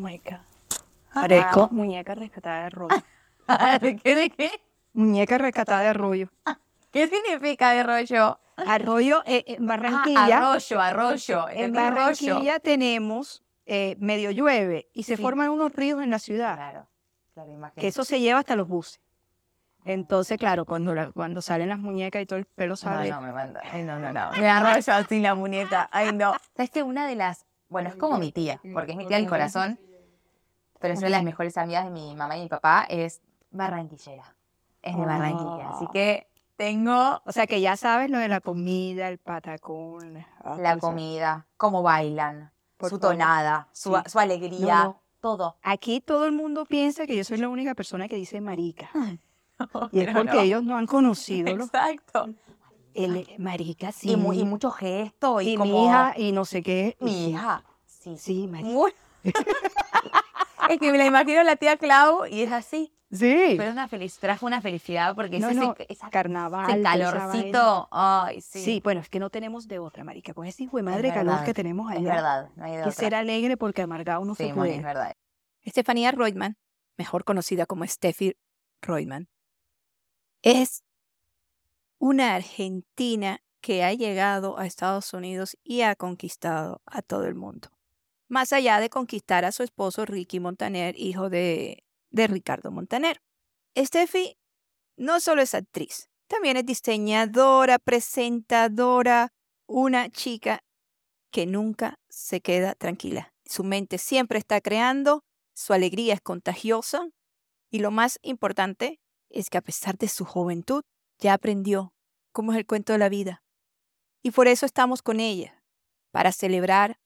my God. Parezco muñeca rescatada de arroyo. ¿De qué? ¿De qué? muñeca rescatada de arroyo. ¿Qué significa de rollo? Arroyo, eh, en Ah, Barranquilla. arroyo, arroyo. en. Barranquilla tenemos, eh, medio llueve y se Sí. forman unos ríos en la ciudad. Claro, claro, imagínate. que eso se lleva hasta los buses. Entonces, claro, cuando, la- cuando salen las muñecas y todo el pelo No, sale. no, me manda. Ay, no, no, no. Me arroyo así la muñeca. Ay, no. ¿Sabes que Una de las. Bueno, es como mi tía, porque es mi tía del corazón. Pero es una de las mejores amigas de mi mamá y mi papá. Es barranquillera. Es de Barranquilla. Así Oh. que tengo O sea que ya sabes lo de la comida, el patacón. ah, la eso. comida, cómo bailan, Por su tonada, su, Sí. su alegría, No, no. todo. Aquí todo el mundo piensa que yo soy la única persona que dice marica. Y es porque ellos no han conocido Exacto. el marica, sí. Y, mu- y mucho gesto. Y, Y como, mi hija, y no sé qué. Mi hija. Sí. Sí, marica. Muy- es que me la imagino la tía Clau y es así. Sí. Pero es una feliz, trajo una felicidad porque No, ese, no, esa- Carnaval. ese calorcito. Ay, sí. Sí. bueno, es que no tenemos de otra, marica. Con ese hijo de Es madre calor verdad, que tenemos es allá. verdad. No hay de Que otra. ser alegre porque amargado no Sí, se puede. es verdad. Estefanía Reutemann, mejor conocida como Steffi Reutemann, es una argentina que ha llegado a Estados Unidos y ha conquistado a todo el mundo. Más allá de conquistar a su esposo Ricky Montaner, hijo de, de Ricardo Montaner. Steffi no solo es actriz, también es diseñadora, presentadora, una chica que nunca se queda tranquila. Su mente siempre está creando, su alegría es contagiosa y lo más importante es que a pesar de su juventud ya aprendió cómo es el cuento de la vida. Y por eso estamos con ella, para celebrar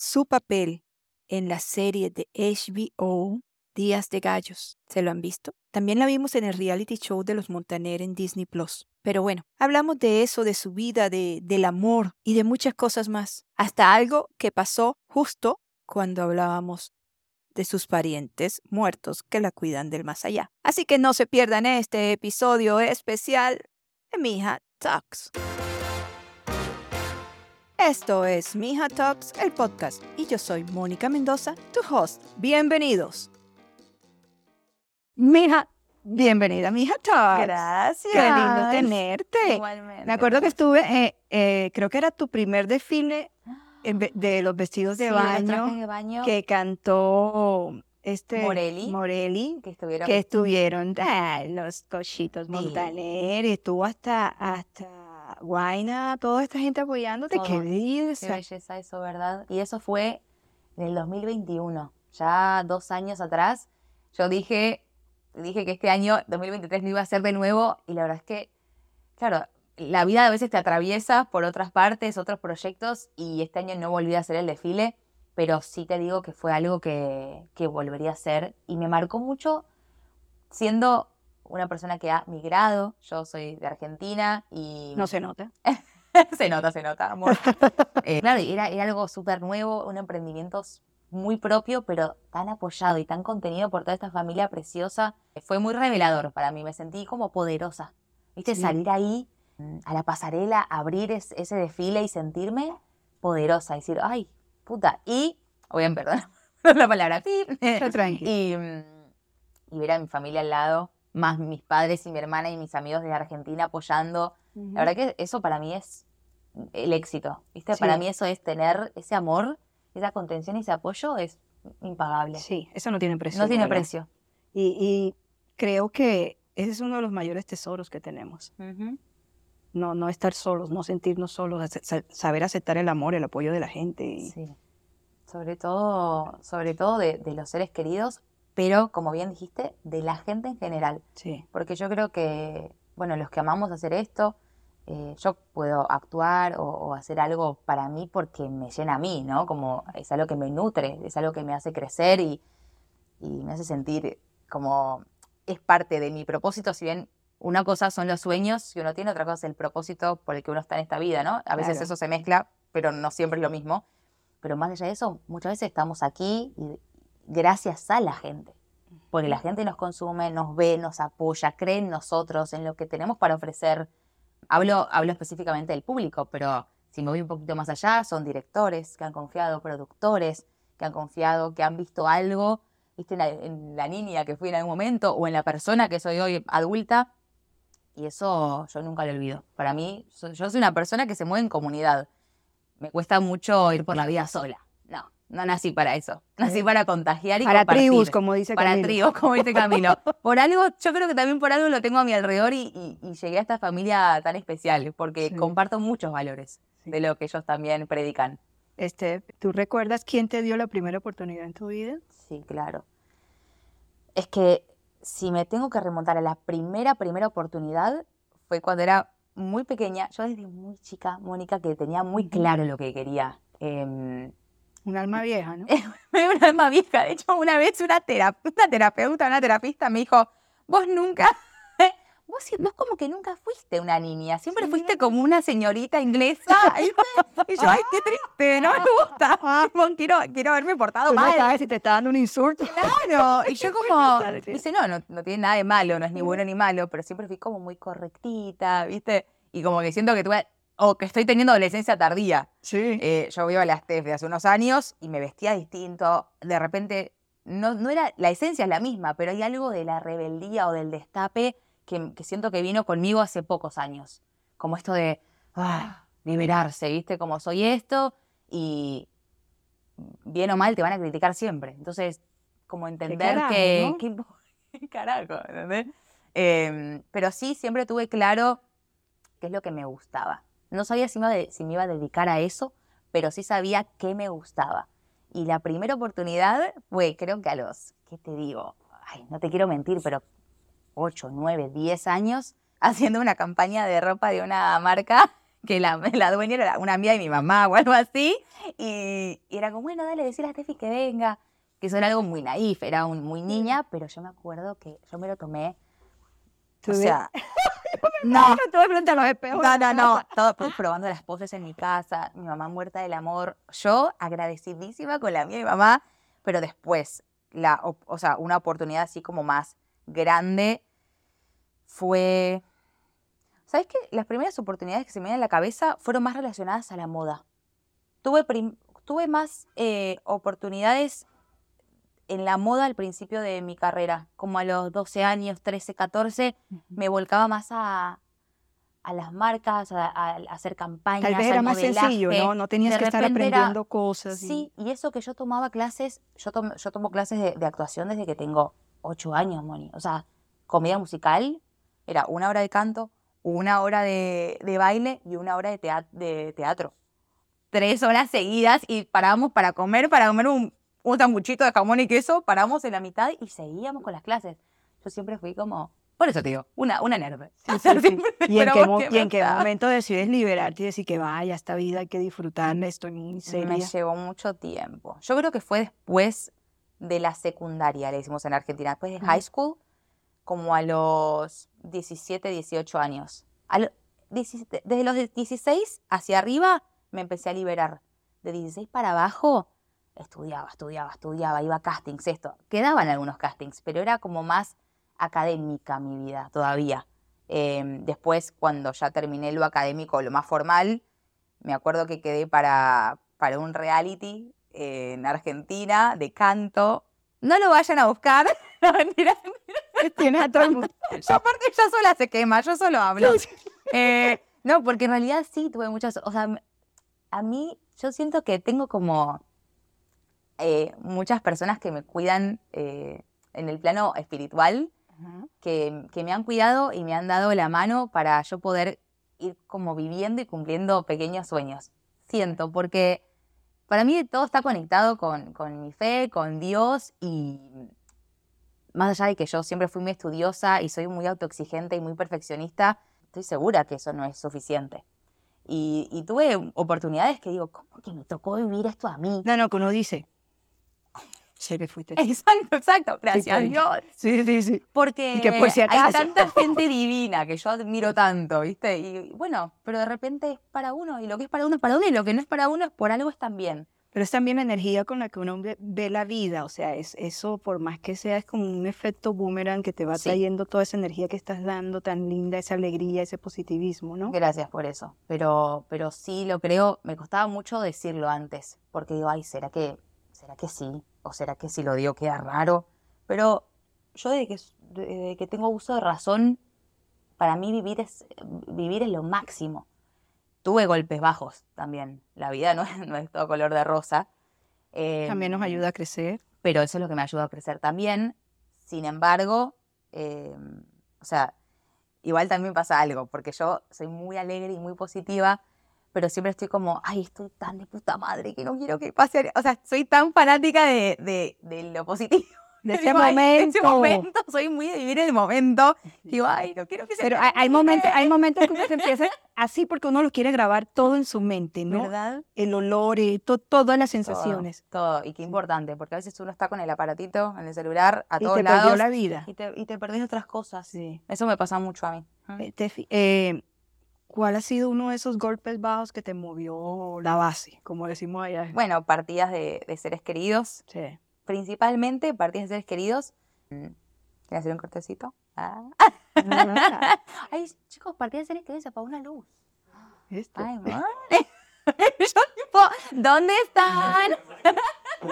su papel en la serie de HBO Días de Gallos. ¿Se lo han visto? También la vimos en el reality show de los Montaner en Disney Plus. Pero bueno, hablamos de eso, de su vida, de, del amor y de muchas cosas más. Hasta algo que pasó justo cuando hablábamos de sus parientes muertos que la cuidan del más allá. Así que no se pierdan este episodio especial de Mija Talks. Esto es Mija Talks, el podcast, y yo soy Mónica Mendoza, tu host. Bienvenidos. Mija, bienvenida, mija Talks. Gracias. Qué lindo tenerte. Igualmente. Me acuerdo que estuve, eh, eh, creo que era tu primer desfile de los vestidos de Sí, baño trajes de baño que cantó este Morelli. Morelli, que estuvieron. que estuvieron ah, los cochitos Sí. Montaner, y estuvo hasta, hasta Guaina, toda esta gente apoyándote. Qué Todo. Qué belleza. belleza eso, ¿verdad? Y eso fue en el 2021, ya dos años atrás. Yo dije, dije que este año, 2023, no iba a ser de nuevo y la verdad es que, claro, la vida a veces te atraviesa por otras partes, otros proyectos y este año no volví a hacer el desfile, pero sí te digo que fue algo que, que volvería a hacer y me marcó mucho siendo una persona que ha migrado. Yo soy de Argentina y No se nota. se nota, se nota, amor. Eh, claro, era, era algo súper nuevo, un emprendimiento muy propio, pero tan apoyado y tan contenido por toda esta familia preciosa. Fue muy revelador para mí, me sentí como poderosa. ¿Viste? Sí. Salir ahí mm, a la pasarela, abrir es- ese desfile y sentirme poderosa, decir, ay, puta. Y, oigan, perdón la palabra, tranquilo. y, mm, y ver a mi familia al lado, más mis padres y mi hermana y mis amigos de Argentina apoyando. La verdad que eso para mí es el éxito, ¿viste? Para Sí. mí eso es tener ese amor, esa contención y ese apoyo es impagable. Sí, eso no tiene precio. no tiene ¿verdad? precio. Y, y creo que ese es uno de los mayores tesoros que tenemos. No, no estar solos, no sentirnos solos, saber aceptar el amor, el apoyo de la gente. y- Sí. Sobre todo, sobre todo de, de los seres queridos, pero como bien dijiste, de la gente en general. sí. Porque yo creo que, bueno, los que amamos hacer esto, eh, yo puedo actuar o, o hacer algo para mí porque me llena a mí, ¿no? Como es algo que me nutre, es algo que me hace crecer y, y me hace sentir como es parte de mi propósito, si bien una cosa son los sueños que uno tiene, otra cosa es el propósito por el que uno está en esta vida, ¿no? A veces Claro. eso se mezcla, pero no siempre es lo mismo. Pero más allá de eso, muchas veces estamos aquí y gracias a la gente porque la gente nos consume, nos ve, nos apoya, cree en nosotros, en lo que tenemos para ofrecer. Hablo, hablo específicamente del público, pero si me voy un poquito más allá, son directores que han confiado, productores que han confiado, que han visto algo, viste, en la, niña que fui en algún momento o en la persona que soy hoy adulta. Y eso yo nunca lo olvido. Para mí, yo soy una persona que se mueve en comunidad. Me cuesta mucho ir por la vida sola. No, nací para eso. Nací para contagiar y Para tribus, como dice Camilo. Para tribus, como dice Camilo. Por algo, yo creo que también por algo lo tengo a mi alrededor y, llegué a esta familia tan especial, porque comparto muchos valores de lo que ellos también predican. Este, ¿Tú recuerdas quién te dio la primera oportunidad en tu vida? Sí, claro. Es que si me tengo que remontar a la primera, primera oportunidad, fue cuando era muy pequeña. Yo desde muy chica, Mónica, que tenía muy claro lo que quería. Eh, un alma vieja, ¿no? un alma vieja. De hecho, una vez una, una terapeuta, una terapista me dijo, vos nunca vos, como que nunca fuiste una niña, siempre fuiste como una señorita inglesa. y yo, ay, qué triste, no me gusta. quiero, quiero haberme portado mal. No si te está dando un insulto. Claro, y yo como, dice, no, no, no tiene nada de malo, no es ni bueno ni malo, pero siempre fui como muy correctita, ¿viste? Y como que siento que tuve, o que estoy teniendo adolescencia tardía. Sí. Eh, yo vivo a las TEF de hace unos años y me vestía distinto. De repente, no, no era, la esencia es la misma, pero hay algo de la rebeldía o del destape que, siento que vino conmigo hace pocos años. Como esto de ah, liberarse, ¿viste? Como soy esto y bien o mal te van a criticar siempre. Entonces, como entender que... ¿Qué carajo? ¿entendés? Em, pero sí, siempre tuve claro qué es lo que me gustaba. No sabía si me, si me iba a dedicar a eso, pero sí sabía qué me gustaba. Y la primera oportunidad fue, creo que a los, ¿qué te digo? Ay, no te quiero mentir, pero 8, 9, 10 años haciendo una campaña de ropa de una marca que la, la dueña era una amiga de mi mamá o algo así. Y, era como, bueno, dale, decirle a Steffi que venga. Que eso era algo muy naif, era un, muy niña, pero yo me acuerdo que yo me lo tomé. O sea, no, no, frente a los espejos. No, no, no, todo probando las poses en mi casa, mi mamá muerta del amor, yo agradecidísima con la mía y mi mamá, pero después, la, o sea, una oportunidad así como más grande fue... ¿Sabes qué? Las primeras oportunidades que se me dieron en la cabeza fueron más relacionadas a la moda. Tuve, tuve más eh, oportunidades en la moda al principio de mi carrera, como a los 12 años, 13, 14, me volcaba más a, a las marcas, a, hacer campañas. Tal vez era más sencillo, ¿no? No tenías que estar aprendiendo cosas. Sí, y... eso que yo tomaba clases, yo, yo tomo clases de, actuación desde que tengo ocho años, Moni. O sea, comedia musical era una hora de canto, una hora de, baile y una hora de, de, teatro. Tres horas seguidas y parábamos para comer, para comer un, un sanguchito de jamón y queso, paramos en la mitad y seguíamos con las clases. Yo siempre fui como, por eso te digo, una, una nerd. ¿Y, en qué, momento decides liberarte y decir que vaya, esta vida hay que disfrutarla, estoy muy seria? Me llevó mucho tiempo. Yo creo que fue después de la secundaria, le decimos en Argentina, después de high school, como a los 17, 18 años. desde los 16 hacia arriba me empecé a liberar. De 16 para abajo estudiaba, estudiaba, estudiaba, iba a castings, esto. Quedaban algunos castings, pero era como más académica mi vida todavía. Em, después, cuando ya terminé lo académico, lo más formal, me acuerdo que quedé para, para un reality en Argentina de canto. No lo vayan a buscar. No, mentira, Tienes a todo el mundo. Yo aparte ya sola se quema, yo solo hablo. Eh, no, porque en realidad sí tuve muchas, o sea, a mí yo siento que tengo como eh, muchas personas que me cuidan eh, en el plano espiritual, que, que, me han cuidado y me han dado la mano para yo poder ir como viviendo y cumpliendo pequeños sueños. Siento, porque para mí todo está conectado con, mi fe, con Dios y más allá de que yo siempre fui muy estudiosa y soy muy autoexigente y muy perfeccionista, estoy segura que eso no es suficiente. Y, tuve oportunidades que digo, ¿cómo que me tocó vivir esto a mí? No, no, que uno dice, se me fuiste. Exacto, exacto. Gracias a Dios. Sí, sí, sí. Porque hay tanta gente divina que yo admiro tanto, ¿viste? Y bueno, pero de repente es para uno, y lo que es para uno es para uno, y lo que no es para uno es por algo es también. Pero es también la energía con la que uno ve la vida, o sea, es eso por más que sea, es como un efecto boomerang que te va trayendo toda esa energía que estás dando, tan linda, esa alegría, ese positivismo, ¿no? Gracias por eso, pero, pero sí lo creo, me costaba mucho decirlo antes, porque digo, ay, ¿será que ¿será que sí? ¿O será que si lo digo queda raro? Pero yo desde que, desde que tengo uso de razón, para mí vivir es, vivir es lo máximo. Tuve golpes bajos también. La vida no es, no es todo color de rosa. también nos ayuda a crecer. pero eso es lo que me ayuda a crecer también. Sin embargo, eh, o sea, igual también pasa algo, porque yo soy muy alegre y muy positiva, pero siempre estoy como, ay, estoy tan de puta madre que no quiero que pase. O sea, soy tan fanática de, de, de lo positivo. De ese Digo, "Ay, de ese momento. momento, soy muy de vivir el momento. Digo, ay, no quiero que se Pero hay, hay momentos, hay momentos que uno se empieza así porque uno lo quiere grabar todo en su mente, ¿no? ¿verdad? El olor, eh, to- todas las Todo, sensaciones. Todo, y qué importante, porque a veces uno está con el aparatito en el celular a Y todos te lados perdió la vida. y te, y te perdés otras cosas. Sí. Eso me pasa mucho a mí. Eh, Tefi, eh, ¿Cuál ha sido uno de esos golpes bajos que te movió la base, como decimos allá? Bueno, partidas de, de seres queridos, Sí. principalmente partidas de seres queridos. Mm, ¿Quieren hacer un cortecito? Ah. Ay, chicos, partidas de seres queridos apagó una luz. ¿Viste? Ay, madre. Yo tipo, ¿dónde están?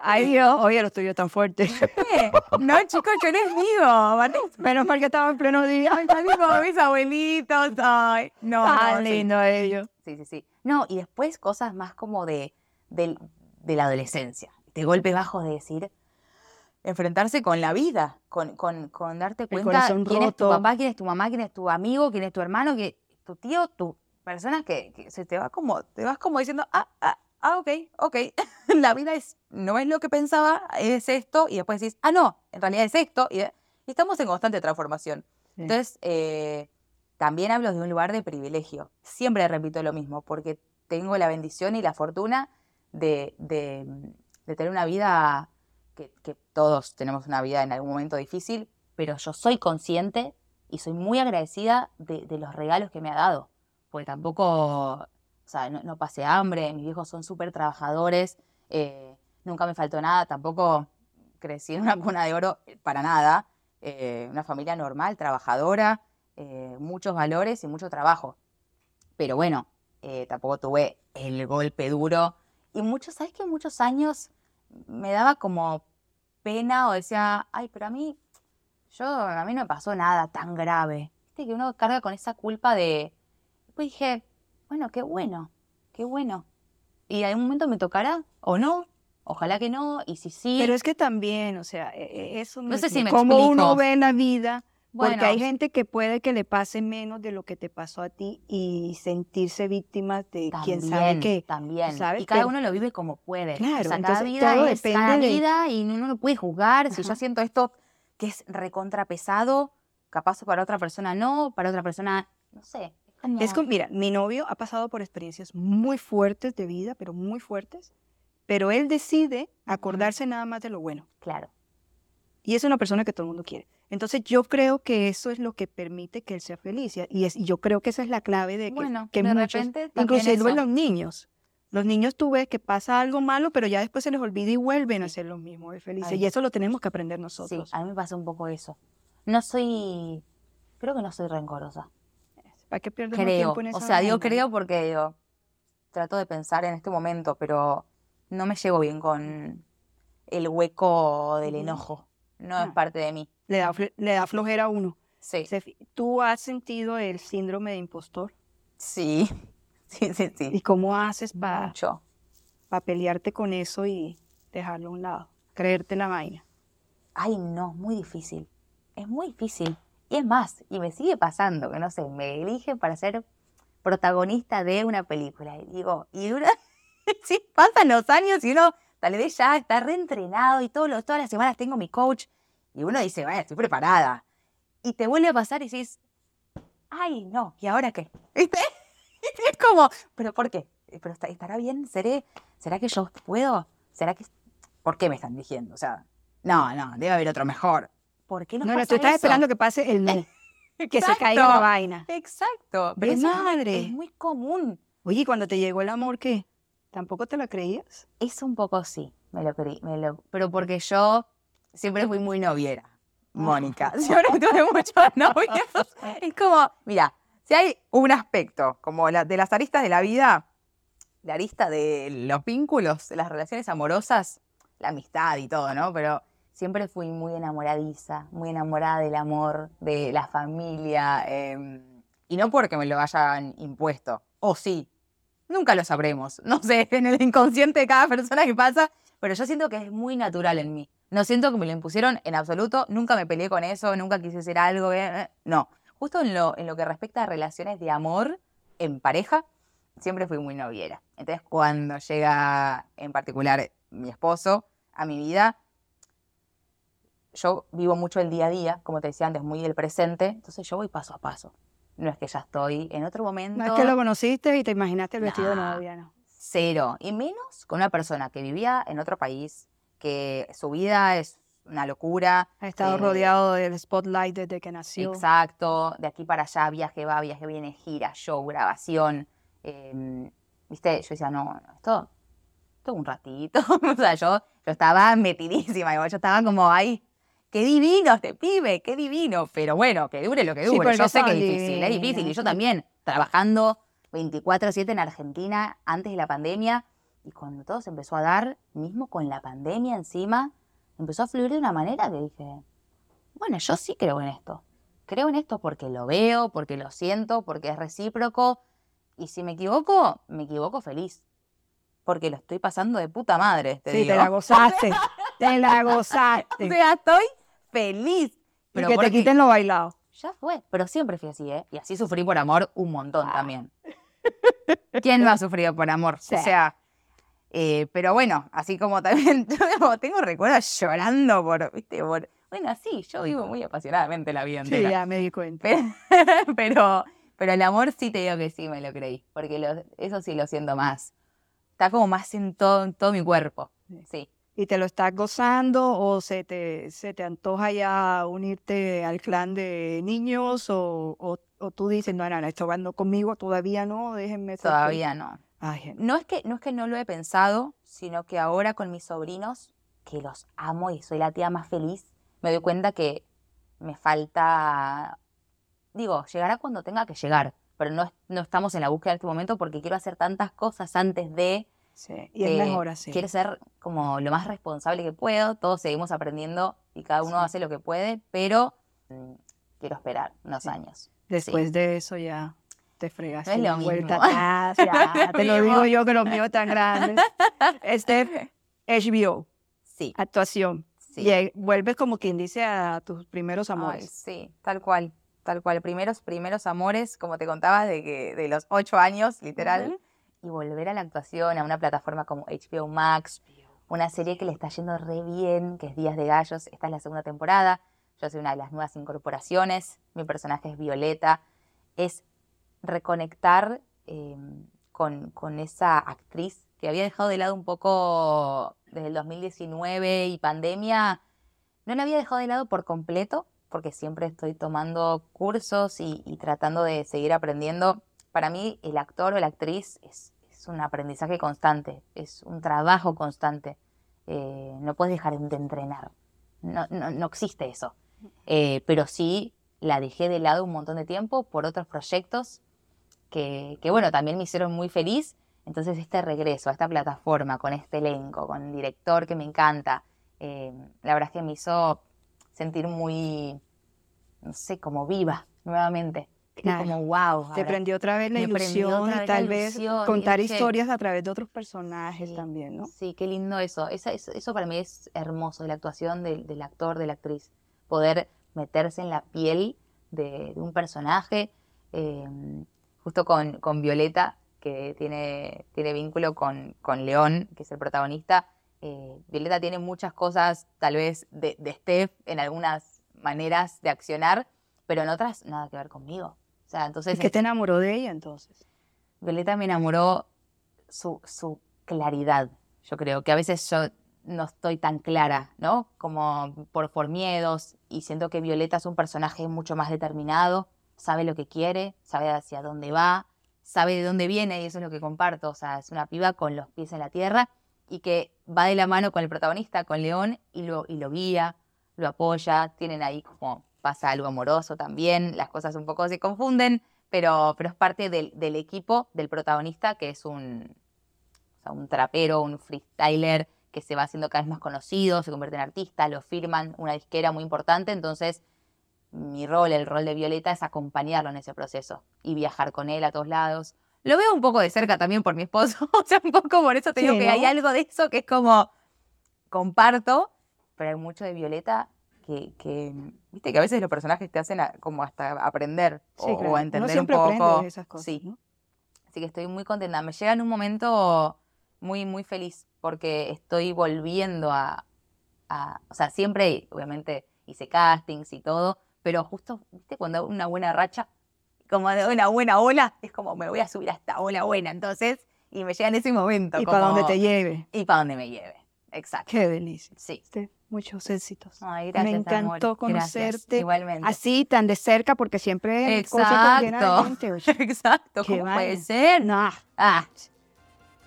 Ay, Dios, oye, lo tuyo tan fuerte. ¿Qué? No, chicos, yo les digo. Menos mal que estaba en pleno día. Ay, como mis abuelitos. Ay, no, tan no, sí. lindo ellos. Sí, sí, sí. No, y después cosas más como de, del- de la adolescencia. De golpes bajos de decir, enfrentarse con la vida, con, con, con darte cuenta quién es tu papá, quién es tu mamá, quién es tu amigo, quién es tu hermano, que, tu tío, tu persona que, que se te va como, te vas como diciendo, ah, ah, ah, ok, ok. la vida es, no es lo que pensaba, es esto, y después decís, ah, no, en realidad es esto, y, y estamos en constante transformación. Sí. Entonces, eh, también hablo de un lugar de privilegio. Siempre repito lo mismo, porque tengo la bendición y la fortuna de, de- de tener una vida que, que todos tenemos una vida en algún momento difícil, pero yo soy consciente y soy muy agradecida de, de los regalos que me ha dado. Porque tampoco, o sea, no, no pasé hambre, mis viejos son súper trabajadores, eh, nunca me faltó nada, tampoco crecí en una cuna de oro eh, para nada. eh, una familia normal, trabajadora, muchos valores y mucho trabajo. Pero bueno, tampoco tuve el golpe duro. Y muchos, ¿sabes que Muchos años me daba como pena o decía, ay, pero a mí, yo, a mí no me pasó nada tan grave. Viste que uno carga con esa culpa de... Después dije, bueno, qué bueno, qué bueno. Y algún momento me tocará, o no, ojalá que no, y si sí, Pero es que también, o sea, e- e- eso No sé mismo, si me cómo uno ve la vida, porque hay gente que puede que le pase menos de lo que te pasó a ti y sentirse víctimas de quién sabe También, qué. También. ¿sabes? Y cada Pero- uno lo vive como puede. Claro, o sea, cada entonces vida todo es depende cada de- vida y uno no lo puede juzgar. Si yo siento esto que es recontrapesado, capaz para otra persona no, para otra persona, no sé. Es como, mira, mi novio ha pasado por experiencias muy fuertes de vida, pero muy fuertes, pero él decide acordarse nada más de lo bueno. claro. Y es una persona que todo el mundo quiere. Entonces yo creo que eso es lo que permite que él sea feliz. Y, es, y yo creo que esa es la clave de que, Bueno, que de muchos, inclusive eso. en los niños. Los niños tú ves que pasa algo malo, pero ya después se les olvida y vuelven a ser lo mismo de felices. Ay. Y eso lo tenemos que aprender Sí, nosotros. a mí me pasa un poco eso. No soy, creo que no soy rencorosa. ¿Para qué pierdes Creo. tiempo en O sea, digo vaina? creo porque digo, trato de pensar en este momento, pero no me llevo bien con el hueco del enojo. No es Ah. parte de mí. Le da, le da flojera a uno. Sí. ¿Tú has sentido el síndrome de impostor? Sí, sí, sí, ¿Y sí. cómo haces para Mucho. pelearte con eso y dejarlo a un lado? Creerte la vaina. Ay, no, es muy difícil. Es muy difícil. Y es más, y me sigue pasando, que no sé, me eligen para ser protagonista de una película. Y digo, y uno, sí, pasan los años y uno tal vez ya está reentrenado y todo lo- todas las semanas tengo mi coach. Y uno dice, bueno, estoy preparada. Y te vuelve a pasar y dices, ay, no, ¿y ahora qué? ¿Viste? Es como, ¿pero por qué? ¿Pero estará bien? ¿Seré, ¿Será que yo puedo? ¿Será que.? ¿Por qué me están diciendo? O sea, no, no, debe haber otro mejor. ¿Por qué no, No, no, pasa tú estás eso? esperando que pase el no, que se caiga la vaina. Exacto. Pero es- madre. Es muy común. Oye, ¿y cuando te llegó el amor, ¿qué? ¿Tampoco te la creías? Es un poco sí, me lo creí. Me lo, pero porque yo siempre fui muy noviera, Mónica. Siempre tuve muchos novios. Es como, mira, si hay un aspecto como la, de las aristas de la vida, la arista de los vínculos, las relaciones amorosas, la amistad y todo, ¿no? Pero siempre fui muy enamoradiza, muy enamorada del amor, de la familia. Em, y no porque me lo hayan impuesto. O sí, nunca lo sabremos. No sé, en el inconsciente de cada persona que pasa, pero yo siento que es muy natural en mí. No siento que me lo impusieron en absoluto, nunca me peleé con eso, nunca quise hacer algo. Eh, eh, no, justo en lo, en lo que respecta a relaciones de amor en pareja, siempre fui muy noviera. Entonces, cuando llega en particular mi esposo a mi vida, yo vivo mucho el día a día, como te decía antes, muy el presente, entonces yo voy paso a paso. No es que ya estoy en otro momento. No es que lo conociste y te imaginaste el vestido de novia, ¿no? Cero. Y menos con una persona que vivía en otro país, que su vida es una locura. Ha estado rodeado del spotlight desde que nació. Exacto. De aquí para allá, viaje va, viaje viene, gira, show, grabación. Em, Viste, yo decía, no, esto, esto un ratito. o sea, yo, yo estaba metidísima. Yo estaba como, ahí qué divino este pibe, qué divino. Pero bueno, que dure lo que dure. yo sé que es difícil, es difícil. Y yo también, trabajando 24-7 en Argentina antes de la pandemia. Y cuando todo se empezó a dar, mismo con la pandemia encima, empezó a fluir de una manera que dije, bueno, yo sí creo en esto. Creo en esto porque lo veo, porque lo siento, porque es recíproco. Y si me equivoco, me equivoco feliz. Porque lo estoy pasando de puta madre. Te sí, te la gozaste. te la gozaste. O sea, estoy feliz. Pero y que te quiten lo bailado. Ya fue, pero siempre fui así, ¿eh? Y así sufrí por amor un montón ah. también. ¿Quién no ha sufrido por amor? O sea, eh, pero bueno, así como también tengo recuerdos llorando por, ¿viste? Por, bueno, sí, yo vivo muy apasionadamente la vida entera. Sí, ya me di cuenta. Pero, pero, el amor sí te digo que sí me lo creí, porque eso sí lo siento más. Está como más en todo, en todo mi cuerpo, sí y te lo estás gozando o se te, se te antoja ya unirte al clan de niños o, o, tú dices, no, no, no, esto va conmigo, todavía no, déjenme. Todavía no. no, es que, no es que no lo he pensado, sino que ahora con mis sobrinos, que los amo y soy la tía más feliz, me doy cuenta que me falta, digo, llegará cuando tenga que llegar, pero no, no estamos en la búsqueda en este momento porque quiero hacer tantas cosas antes de Sí, y es mejor así. Quiero ser como lo más responsable que puedo, todos seguimos aprendiendo y cada uno hace lo que puede, pero mm, quiero esperar unos años. Después de eso ya te fregas. No es lo vuelta atrás, ya, te lo digo yo que los míos tan grandes. Este, HBO. Sí. Actuación. Sí. Y vuelves como quien dice a tus primeros amores. sí, tal cual, tal cual. Primeros, primeros amores, como te contaba, de que de los ocho años, literal y volver a la actuación, a una plataforma como HBO Max, una serie que le está yendo re bien, que es Días de Gallos, esta es la segunda temporada, yo soy una de las nuevas incorporaciones, mi personaje es Violeta, es reconectar em, con, con esa actriz que había dejado de lado un poco desde el 2019 y pandemia, no la había dejado de lado por completo, porque siempre estoy tomando cursos y, y tratando de seguir aprendiendo. Para mí el actor o la actriz es es un aprendizaje constante, es un trabajo constante. Eh, no puedes dejar de entrenar. No, no, existe eso. Eh, pero sí la dejé de lado un montón de tiempo por otros proyectos que, que, bueno, también me hicieron muy feliz. Entonces este regreso a esta plataforma, con este elenco, con el director que me encanta, eh, la verdad es que me hizo sentir muy, no sé, como viva nuevamente como wow. Te prendió otra vez la ilusión y tal vez contar historias a través de otros personajes también, ¿no? Sí, qué lindo eso. Eso, eso, para mí es hermoso, la actuación del, actor, de la actriz. Poder meterse en la piel de, un personaje, em, justo con, con, Violeta, que tiene, tiene vínculo con, con León, que es el protagonista. Eh, Violeta tiene muchas cosas, tal vez, de, de Steph en algunas maneras de accionar, pero en otras nada que ver conmigo entonces... ¿Qué te enamoró de ella entonces? Violeta me enamoró su, su claridad. Yo creo que a veces yo no estoy tan clara, ¿no? Como por, por miedos y siento que Violeta es un personaje mucho más determinado, sabe lo que quiere, sabe hacia dónde va, sabe de dónde viene y eso es lo que comparto, o sea, es una piba con los pies en la tierra y que va de la mano con el protagonista, con León, y lo, y lo guía, lo apoya, tienen ahí como pasa algo amoroso también, las cosas un poco se confunden, pero, pero es parte del, equipo, del protagonista, que es un, o sea, un trapero, un freestyler que se va haciendo cada vez más conocido, se convierte en artista, lo firman, una disquera muy importante, entonces mi rol, el rol de Violeta es acompañarlo en ese proceso y viajar con él a todos lados. Lo veo un poco de cerca también por mi esposo, o sea, un poco por eso te digo que hay algo de eso que es como comparto, pero hay mucho de Violeta que, viste que a veces los personajes te hacen como hasta aprender o, entender un poco. esas cosas, sí. Así que estoy muy contenta. Me llega en un momento muy, muy feliz porque estoy volviendo a, a, o sea, siempre, obviamente, hice castings y todo, pero justo, viste, cuando una buena racha, como de una buena ola, es como me voy a subir a esta ola buena, entonces, y me llega en ese momento. Y para donde te lleve. Y para donde me lleve, exacto. Qué delicia. Sí. muchos éxitos. Ay, gracias, me encantó conocerte Igualmente. así tan de cerca porque siempre exacto exacto ¿Cómo puede ser no ah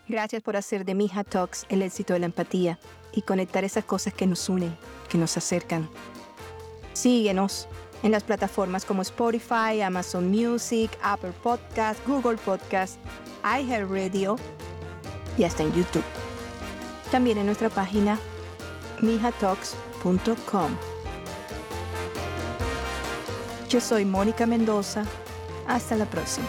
gracias por hacer de Mija Talks el éxito de la empatía y conectar esas cosas que nos unen que nos acercan síguenos en las plataformas como Spotify, Amazon Music, Apple Podcast, Google Podcast, iHeartRadio y hasta en YouTube. También en nuestra página mijatalks.com. Yo soy Mónica Mendoza. Hasta la próxima.